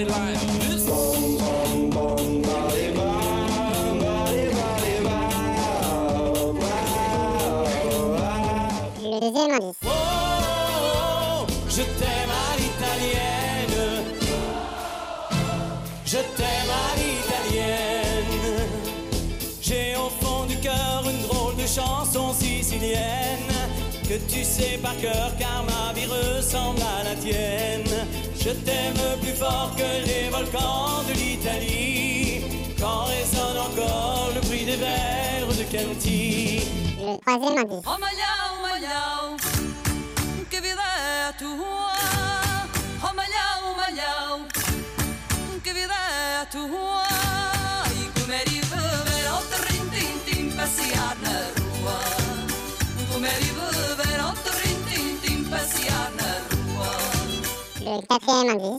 Le deuxième indice. Oh, je t'aime à l'italienne. Je t'aime à l'italienne. J'ai au fond du cœur une drôle de chanson sicilienne que tu sais par cœur car ma vie ressemble à la tienne. Je t'aime plus fort que les volcans de l'Italie. Quand résonne encore le bruit des vers de Chianti. Le troisième indice. Oh malhau, malhau, che Le quatrième